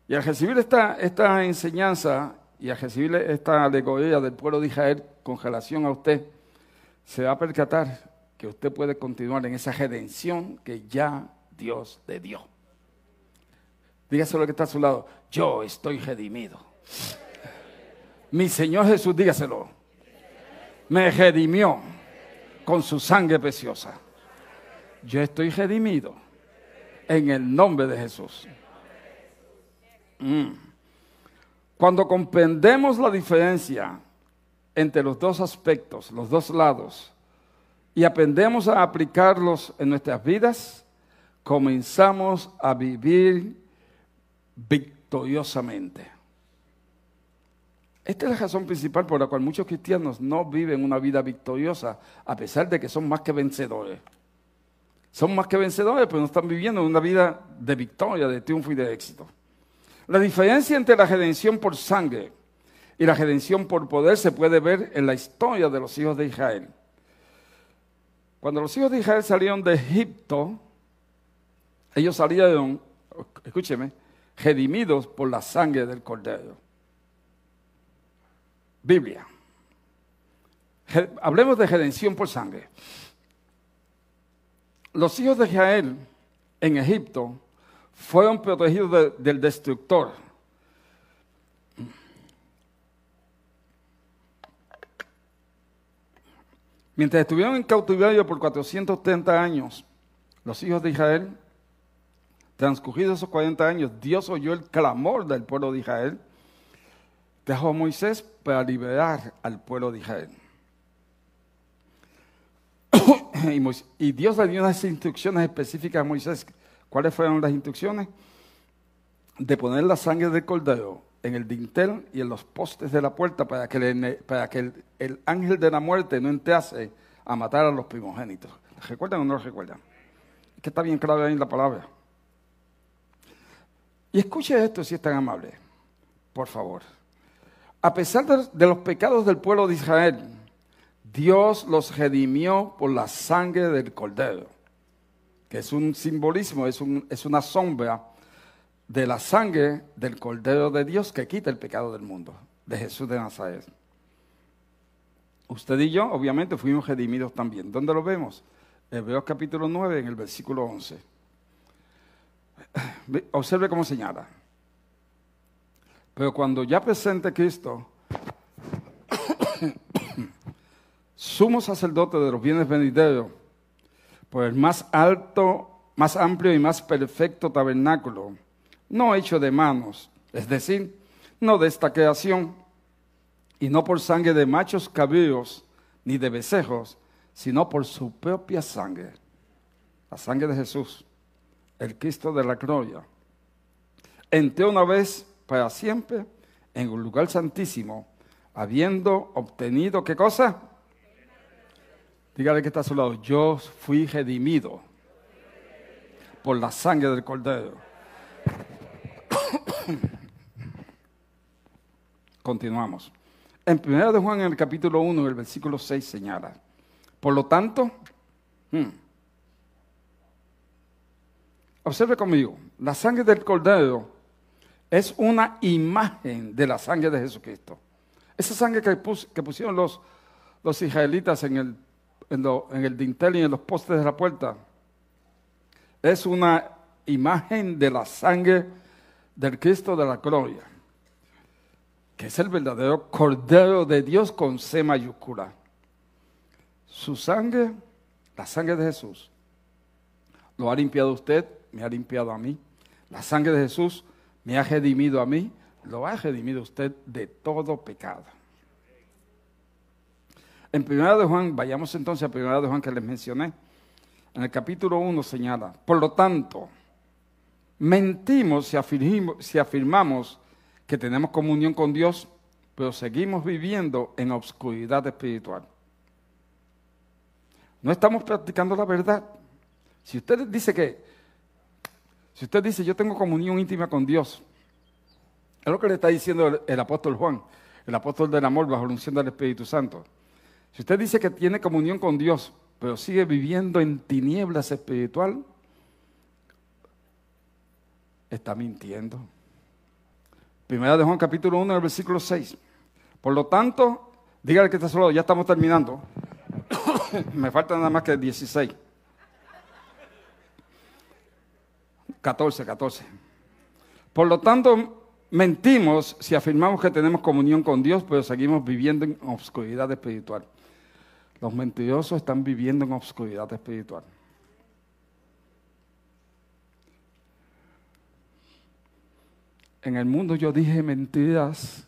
Y al recibir esta, esta enseñanza y al recibir esta alegoría del pueblo de Israel con relación a usted, se va a percatar que usted puede continuar en esa redención que ya Dios le dio. Dígaselo lo que está a su lado. Yo estoy redimido. Mi Señor Jesús, dígaselo. Me redimió con su sangre preciosa. Yo estoy redimido en el nombre de Jesús. Mm. Cuando comprendemos la diferencia entre los dos aspectos, los dos lados, y aprendemos a aplicarlos en nuestras vidas, comenzamos a vivir victoriosamente. Esta es la razón principal por la cual muchos cristianos no viven una vida victoriosa, a pesar de que son más que vencedores. Son más que vencedores, pero no están viviendo una vida de victoria, de triunfo y de éxito. La diferencia entre la redención por sangre y la redención por poder se puede ver en la historia de los hijos de Israel. Cuando los hijos de Israel salieron de Egipto, ellos salieron, escúcheme, redimidos por la sangre del cordero. Biblia. Hablemos de redención por sangre. Los hijos de Israel en Egipto fueron protegidos del destructor. Mientras estuvieron en cautiverio por 430 años, los hijos de Israel, transcurridos esos 40 años, Dios oyó el clamor del pueblo de Israel, dejó a Moisés para liberar al pueblo de Israel. y Dios le dio unas instrucciones específicas a Moisés. ¿Cuáles fueron las instrucciones? De poner la sangre del cordero en el dintel y en los postes de la puerta para que, el, ángel de la muerte no entrase a matar a los primogénitos. ¿Recuerdan o no lo recuerdan? Es que está bien claro ahí la palabra. Y escuche esto si es tan amable, por favor. A pesar de los pecados del pueblo de Israel, Dios los redimió por la sangre del cordero, que es un simbolismo, es una sombra de la sangre del Cordero de Dios que quita el pecado del mundo, de Jesús de Nazaret. Usted y yo, obviamente, fuimos redimidos también. ¿Dónde lo vemos? Hebreos capítulo 9, en el versículo 11. Observe cómo señala. Pero cuando ya presente Cristo, sumo sacerdote de los bienes venideros, por el más alto, más amplio y más perfecto tabernáculo, no hecho de manos, es decir, no de esta creación, y no por sangre de machos cabríos ni de becejos, sino por su propia sangre, la sangre de Jesús, el Cristo de la gloria. Entré una vez para siempre en un lugar santísimo, habiendo obtenido, ¿qué cosa? Dígale que está a su lado, yo fui redimido por la sangre del Cordero. Continuamos. En 1 de Juan, en el capítulo 1, en el versículo 6, señala, por lo tanto, hmm, observe conmigo, la sangre del cordero es una imagen de la sangre de Jesucristo. Esa sangre que, pusieron los, los israelitas en el, en, en el dintel y en los postes de la puerta, es una imagen de la sangre del Cristo de la gloria, que es el verdadero Cordero de Dios con C mayúscula. Su sangre, la sangre de Jesús, lo ha limpiado usted, me ha limpiado a mí. La sangre de Jesús me ha redimido a mí, lo ha redimido usted de todo pecado. En primera de Juan, vayamos entonces a primera de Juan que les mencioné. En el capítulo 1 señala, por lo tanto, mentimos si afirmamos, que tenemos comunión con Dios, pero seguimos viviendo en obscuridad espiritual. No estamos practicando la verdad. Si usted dice que, si usted dice yo tengo comunión íntima con Dios, es lo que le está diciendo el, apóstol Juan, el apóstol del amor bajo la unción del Espíritu Santo. Si usted dice que tiene comunión con Dios, pero sigue viviendo en tinieblas espiritual, está mintiendo. Primera de Juan capítulo 1, versículo 6. Por lo tanto, dígale que está solo, ya estamos terminando. Me falta nada más que 16. 14, 14. Por lo tanto, mentimos si afirmamos que tenemos comunión con Dios, pero seguimos viviendo en obscuridad espiritual. Los mentirosos están viviendo en obscuridad espiritual. En el mundo yo dije mentiras.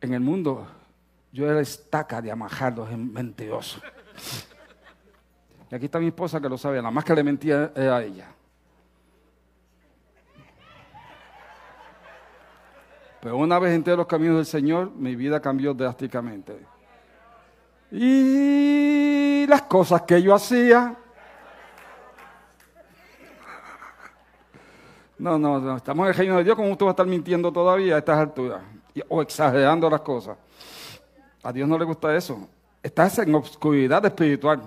En el mundo yo era estaca de amajarlos en mentirosos. Y aquí está mi esposa que lo sabe, nada más que le mentía era ella. Pero una vez entré a los caminos del Señor, mi vida cambió drásticamente. Y las cosas que yo hacía, No, no, no, estamos en el reino de Dios, ¿cómo usted va a estar mintiendo todavía a estas alturas? O exagerando las cosas. A Dios no le gusta eso. Estás en obscuridad espiritual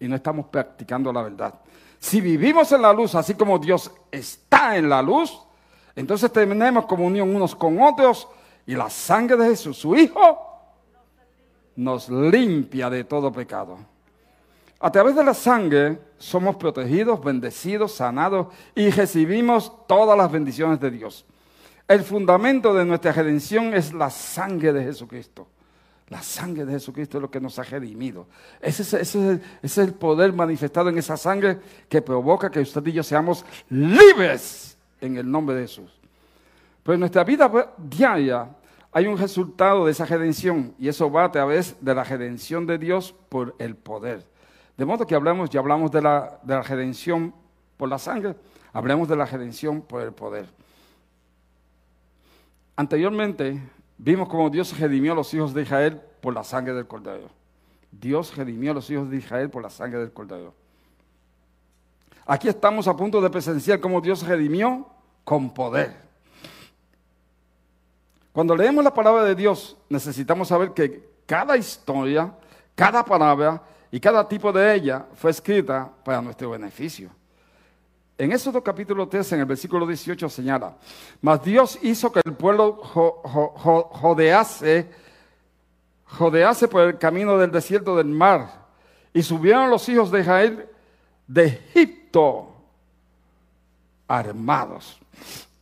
y no estamos practicando la verdad. Si vivimos en la luz, así como Dios está en la luz, entonces tenemos comunión unos con otros y la sangre de Jesús, su Hijo, nos limpia de todo pecado. A través de la sangre somos protegidos, bendecidos, sanados y recibimos todas las bendiciones de Dios. El fundamento de nuestra redención es la sangre de Jesucristo. La sangre de Jesucristo es lo que nos ha redimido. Ese es, el, poder manifestado en esa sangre que provoca que usted y yo seamos libres en el nombre de Jesús. Pero en nuestra vida diaria hay un resultado de esa redención y eso va a través de la redención de Dios por el poder. De modo que hablamos, ya hablamos de la, de la redención por la sangre, hablemos de la redención por el poder. Anteriormente vimos cómo Dios redimió a los hijos de Israel por la sangre del cordero. Dios redimió a los hijos de Israel por la sangre del cordero. Aquí estamos a punto de presenciar cómo Dios redimió con poder. Cuando leemos la palabra de Dios, necesitamos saber que cada historia, cada palabra y cada tipo de ella fue escrita para nuestro beneficio. En Éxodo capítulo 3, en el versículo 18 señala, mas Dios hizo que el pueblo jodease, jodease por el camino del desierto del mar, y subieron los hijos de Israel de Egipto armados.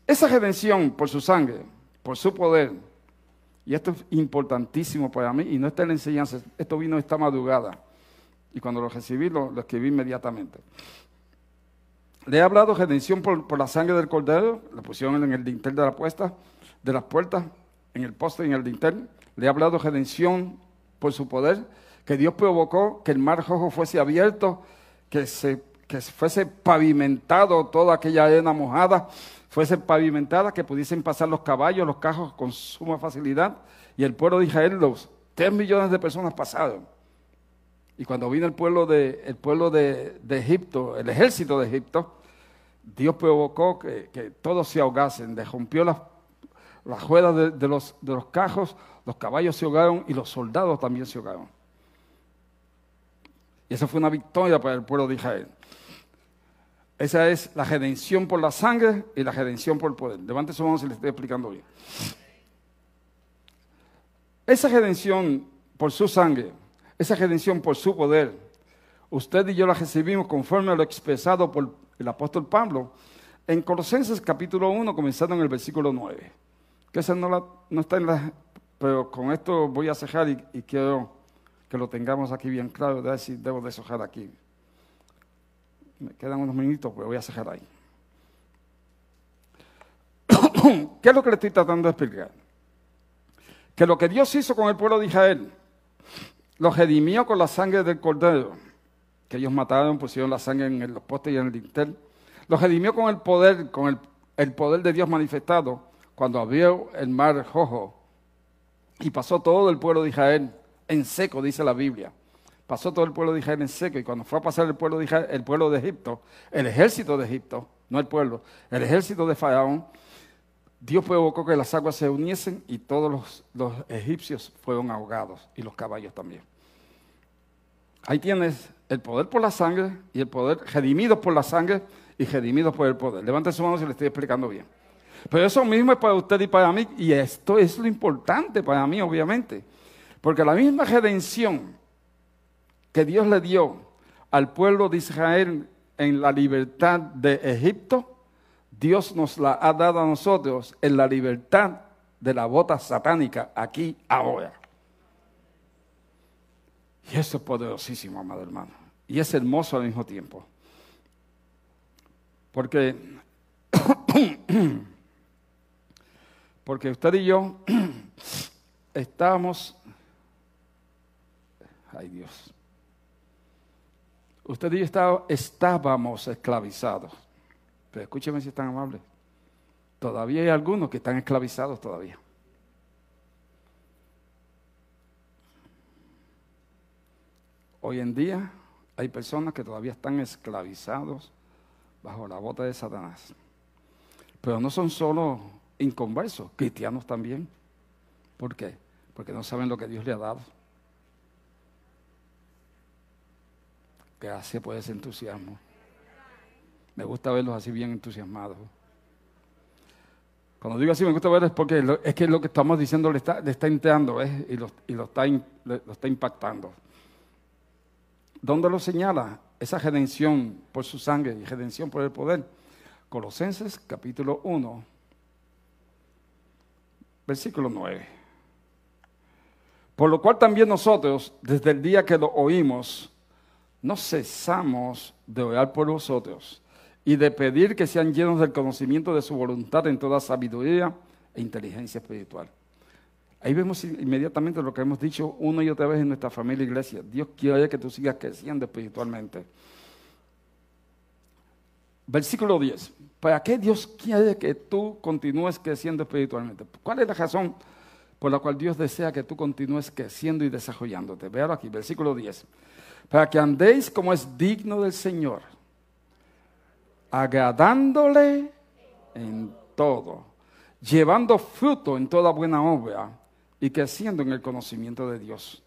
Esa redención por su sangre, por su poder, y esto es importantísimo para mí, y no está en la enseñanza, esto vino esta madrugada, y cuando lo recibí lo, escribí inmediatamente. Le he hablado redención por, la sangre del cordero, la pusieron en el dintel de la puesta, de las puertas, en el poste y en el dintel. Le he hablado redención por su poder, que Dios provocó que el mar rojo fuese abierto, que, se, que fuese pavimentado toda aquella arena mojada, fuese pavimentada, que pudiesen pasar los caballos, los cajos con suma facilidad. Y el pueblo de Israel, los tres millones de personas pasaron. Y cuando vino el pueblo de, el pueblo de, Egipto, el ejército de Egipto, Dios provocó que, todos se ahogasen, rompió las, las ruedas de, los, de los cajos, los caballos se ahogaron y los soldados también se ahogaron. Y esa fue una victoria para el pueblo de Israel. Esa es la redención por la sangre y la redención por el poder. Levante su mano si le estoy explicando bien. Esa redención por su sangre esa redención por su poder, usted y yo la recibimos conforme a lo expresado por el apóstol Pablo en Colosenses capítulo 1, comenzando en el versículo 9. Que esa no, está en la... Pero con esto voy a cejar y, quiero que lo tengamos aquí bien claro, de si debo de cejar aquí. Me quedan unos minutos, pues voy a cejar ahí. ¿Qué es lo que le estoy tratando de explicar? Que lo que Dios hizo con el pueblo de Israel, los redimió con la sangre del cordero, que ellos mataron, pusieron la sangre en los postes y en el dintel. Los redimió con el poder, con el, poder de Dios manifestado, cuando abrió el mar rojo y pasó todo el pueblo de Israel en seco, dice la Biblia. Pasó todo el pueblo de Israel en seco y cuando fue a pasar el pueblo de, Israel, el pueblo de Egipto, el ejército de Egipto, no el pueblo, el ejército de Faraón, Dios provocó que las aguas se uniesen y todos los egipcios fueron ahogados y los caballos también. Ahí tienes el poder por la sangre y el poder redimidos por la sangre y redimidos por el poder. Levante su mano si le estoy explicando bien. Pero eso mismo es para usted y para mí, y esto es lo importante para mí, obviamente. Porque la misma redención que Dios le dio al pueblo de Israel en la libertad de Egipto, Dios nos la ha dado a nosotros en la libertad de la bota satánica aquí ahora. Y eso es poderosísimo, amado hermano. Y es hermoso al mismo tiempo. Porque, porque usted y yo estábamos, ay Dios, usted y yo estábamos esclavizados. Pero escúcheme si están amables. Todavía hay algunos que están esclavizados todavía. Hoy en día hay personas que todavía están esclavizados bajo la bota de Satanás. Pero no son solo inconversos, cristianos también. ¿Por qué? Porque no saben lo que Dios le ha dado. Gracias por ese entusiasmo. Me gusta verlos así bien entusiasmados. Cuando digo así me gusta verlos porque es que lo que estamos diciendo le está, le entrando y, lo, está, lo está impactando. ¿Dónde lo señala? Esa redención por su sangre y redención por el poder. Colosenses capítulo 1, versículo 9. Por lo cual también nosotros, desde el día que lo oímos, no cesamos de orar por vosotros y de pedir que sean llenos del conocimiento de su voluntad en toda sabiduría e inteligencia espiritual. Ahí vemos inmediatamente lo que hemos dicho una y otra vez en nuestra familia iglesia. Dios quiere que tú sigas creciendo espiritualmente. Versículo 10. ¿Para qué Dios quiere que tú continúes creciendo espiritualmente? ¿Cuál es la razón por la cual Dios desea que tú continúes creciendo y desarrollándote? Vean aquí, versículo 10. Para que andéis como es digno del Señor, agradándole en todo, llevando fruto en toda buena obra y creciendo en el conocimiento de Dios,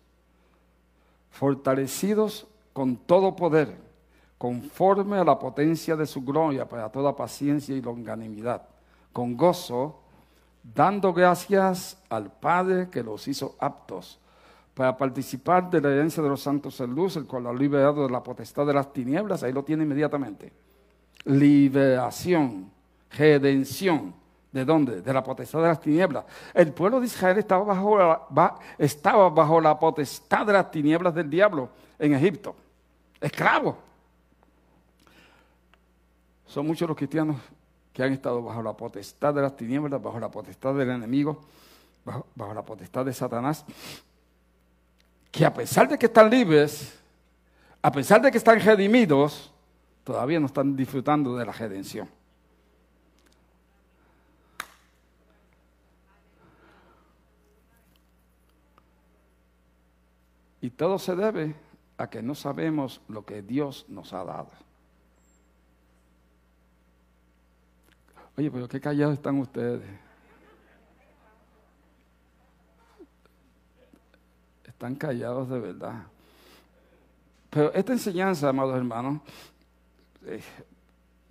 fortalecidos con todo poder conforme a la potencia de su gloria para toda paciencia y longanimidad, con gozo, dando gracias al Padre que los hizo aptos para participar de la herencia de los santos en luz, el cual ha liberado de la potestad de las tinieblas, ahí lo tiene inmediatamente. Liberación, redención. ¿De dónde? De la potestad de las tinieblas. El pueblo de Israel estaba bajo la, potestad de las tinieblas del diablo en Egipto. Esclavo. Son muchos los cristianos que han estado bajo la potestad de las tinieblas, bajo la potestad del enemigo, bajo, la potestad de Satanás, que a pesar de que están libres, a pesar de que están redimidos, todavía no están disfrutando de la redención. Y todo se debe a que no sabemos lo que Dios nos ha dado. Oye, pero qué callados están ustedes. Están callados de verdad. Pero esta enseñanza, amados hermanos, eh,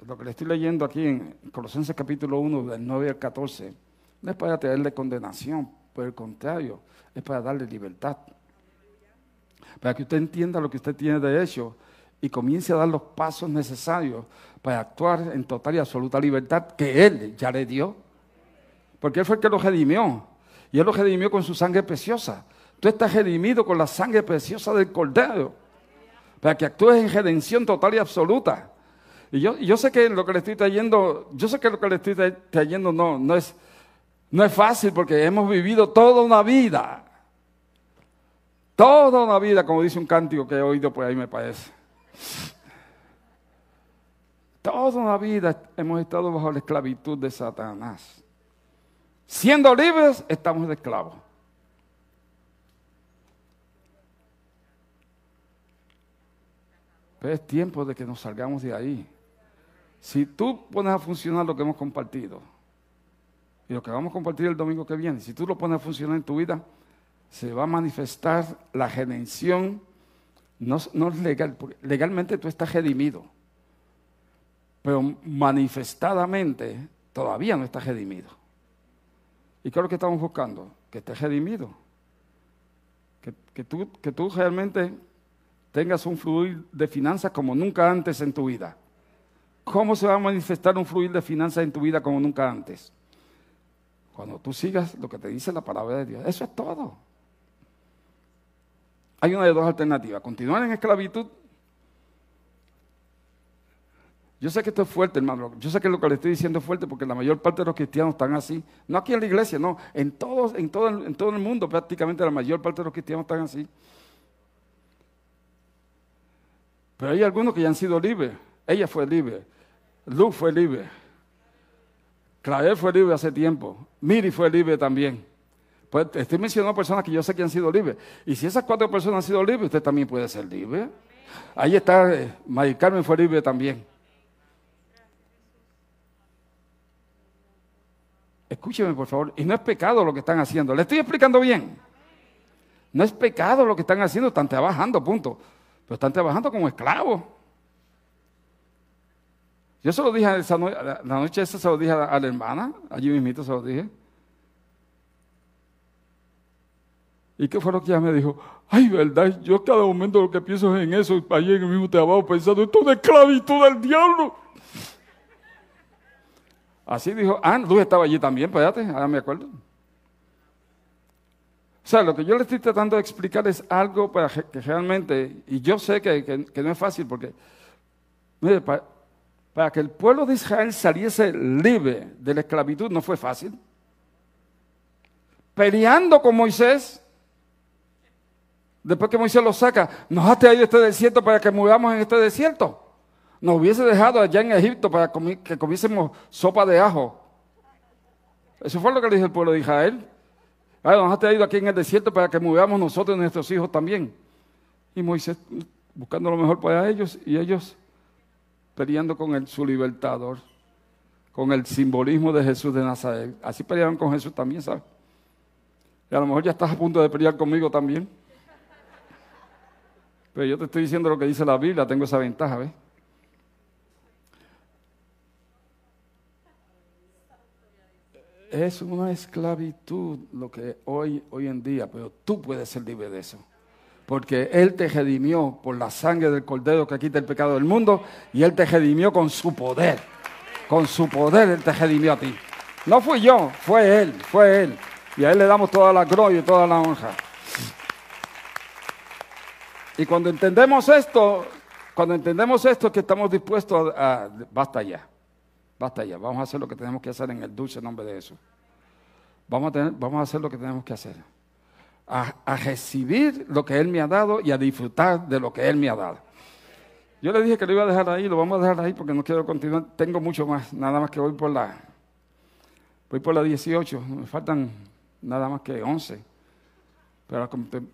lo que le estoy leyendo aquí en Colosenses capítulo 1, del 9 al 14, no es para traerle condenación, por el contrario, es para darle libertad. Para que usted entienda lo que usted tiene de hecho y comience a dar los pasos necesarios para actuar en total y absoluta libertad que Él ya le dio. Porque Él fue el que lo redimió. Y Él lo redimió con su sangre preciosa. Tú estás redimido con la sangre preciosa del Cordero. Para que actúes en redención total y absoluta. Y yo, yo sé que lo que le estoy trayendo, yo sé que lo que le estoy trayendo no, no, es, no es fácil porque hemos vivido toda una vida. Toda una vida, como dice un cántico que he oído por ahí, me parece. Toda una vida hemos estado bajo la esclavitud de Satanás. Siendo libres, estamos de esclavos. Pero es tiempo de que nos salgamos de ahí. Si tú pones a funcionar lo que hemos compartido, y lo que vamos a compartir el domingo que viene, si tú lo pones a funcionar en tu vida, se va a manifestar la redención no, es legal, porque legalmente tú estás redimido, pero manifestadamente todavía no estás redimido. ¿Y qué es lo que estamos buscando? Que estés redimido. Que, tú, que tú realmente tengas un fluir de finanzas como nunca antes en tu vida. ¿Cómo se va a manifestar un fluir de finanzas en tu vida como nunca antes? Cuando tú sigas lo que te dice la palabra de Dios. Eso es todo. Hay una de dos alternativas, continuar en esclavitud. Yo sé que esto es fuerte, hermano. Yo sé que lo que le estoy diciendo es fuerte porque la mayor parte de los cristianos están así. No aquí en la iglesia, no. En, todos, en, todo, en todo el mundo prácticamente la mayor parte de los cristianos están así. Pero hay algunos que ya han sido libres. Ella fue libre. Luz fue libre. Clavel fue libre hace tiempo. Miri fue libre también. Pues estoy mencionando personas que yo sé que han sido libres. Y si esas cuatro personas han sido libres, usted también puede ser libre. Ahí está, eh, Carmen fue libre también. Escúcheme, por favor. Y no es pecado lo que están haciendo. ¿Le estoy explicando bien? No es pecado lo que están haciendo. Están trabajando, punto. Pero están trabajando como esclavos. Yo se lo dije esa la noche esa se lo dije a la, hermana. Allí mismito se lo dije. ¿Y qué fue lo que ella me dijo? Ay, verdad, yo cada momento lo que pienso es en eso, allí en el mismo trabajo, pensando, esto es esclavitud del diablo. Así dijo, ah, tú estaba allí también, espérate, ahora me acuerdo. O sea, lo que yo le estoy tratando de explicar es algo para que realmente, y yo sé que, no es fácil porque, mire, para, para que el pueblo de Israel saliese libre de la esclavitud no fue fácil. Peleando con Moisés, Después que Moisés lo saca, nos has traído este desierto para que muramos en este desierto. Nos hubiese dejado allá en Egipto para que comiésemos sopa de ajo. Eso fue lo que le dijo el pueblo de Israel. Nos ha traído aquí en el desierto para que movamos nosotros y nuestros hijos también. Y Moisés buscando lo mejor para ellos y ellos peleando con el, su libertador, con el simbolismo de Jesús de Nazaret. Así pelearon con Jesús también, ¿sabes? Y a lo mejor ya estás a punto de pelear conmigo también. Pero yo te estoy diciendo lo que dice la Biblia, tengo esa ventaja, ¿ves? Es una esclavitud lo que hoy, hoy en día, pero tú puedes ser libre de eso. Porque Él te redimió por la sangre del Cordero que quita el pecado del mundo y Él te redimió con su poder. Con su poder Él te redimió a ti. No fui yo, fue Él, fue Él. Y a Él le damos toda la gloria y toda la honra. Y cuando entendemos esto, cuando entendemos esto es que estamos dispuestos a, basta ya, basta ya, vamos a hacer lo que tenemos que hacer en el dulce nombre de Jesús. Vamos a, tener, vamos a hacer lo que tenemos que hacer. A, recibir lo que Él me ha dado y a disfrutar de lo que Él me ha dado. Yo le dije que lo iba a dejar ahí, lo vamos a dejar ahí porque no quiero continuar. Tengo mucho más, nada más que voy por la, voy por la 18, me faltan nada más que 11, pero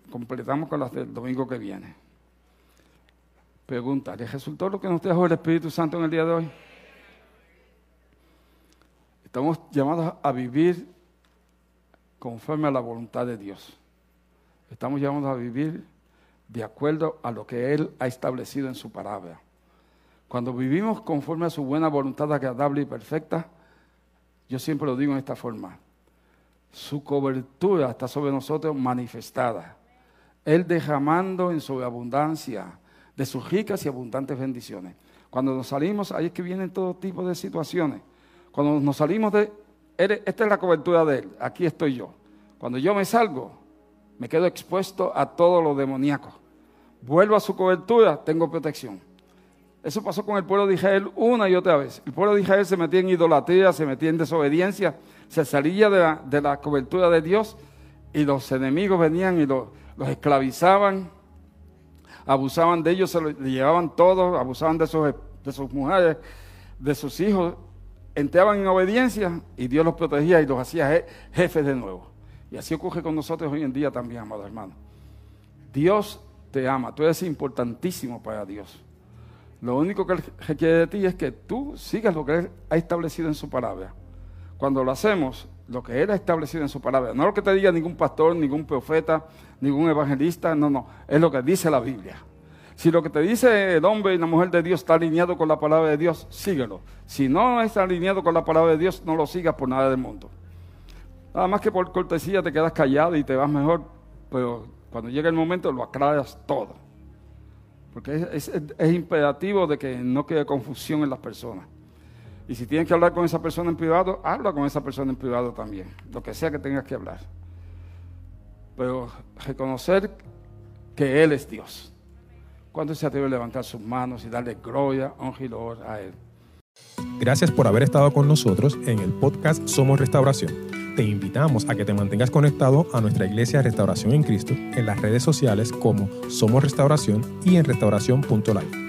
completamos con las del domingo que viene. Pregunta, ¿le resultó lo que nos dejó el Espíritu Santo en el día de hoy? Estamos llamados a vivir conforme a la voluntad de Dios. Estamos llamados a vivir de acuerdo a lo que Él ha establecido en su palabra. Cuando vivimos conforme a su buena voluntad agradable y perfecta, yo siempre lo digo en esta forma, su cobertura está sobre nosotros manifestada. Él derramando en sobreabundancia de sus ricas y abundantes bendiciones. Cuando nos salimos, ahí es que vienen todo tipo de situaciones. Cuando nos salimos de, esta es la cobertura de Él, aquí estoy yo. Cuando yo me salgo, me quedo expuesto a todo lo demoníaco. Vuelvo a su cobertura, tengo protección. Eso pasó con el pueblo de Israel una y otra vez. El pueblo de Israel se metía en idolatría, se metía en desobediencia, se salía de la, cobertura de Dios y los enemigos venían y los esclavizaban, abusaban de ellos, se los llevaban todo, abusaban de sus, de sus mujeres, de sus hijos, entraban en obediencia y Dios los protegía y los hacía jefes de nuevo. Y así ocurre con nosotros hoy en día también, amado hermano. Dios te ama, tú eres importantísimo para Dios. Lo único que Él requiere de ti es que tú sigas lo que Él ha establecido en su palabra. Cuando lo hacemos, lo que Él ha establecido en su palabra, no lo que te diga ningún pastor, ningún profeta, ningún evangelista, no, no, es lo que dice la Biblia. Si lo que te dice el hombre y la mujer de Dios está alineado con la palabra de Dios, síguelo. Si no está alineado con la palabra de Dios, no lo sigas por nada del mundo. Nada más que por cortesía te quedas callado y te vas mejor, pero cuando llega el momento lo aclaras todo. Porque es, imperativo de que no quede confusión en las personas. Y si tienes que hablar con esa persona en privado, habla con esa persona en privado también, lo que sea que tengas que hablar. Pero reconocer que Él es Dios. Cuando se atreve a levantar sus manos y darle gloria, honra y honor a Él. Gracias por haber estado con nosotros en el podcast Somos Restauración. Te invitamos a que te mantengas conectado a nuestra iglesia Restauración en Cristo en las redes sociales como Somos Restauración y en restauración.life.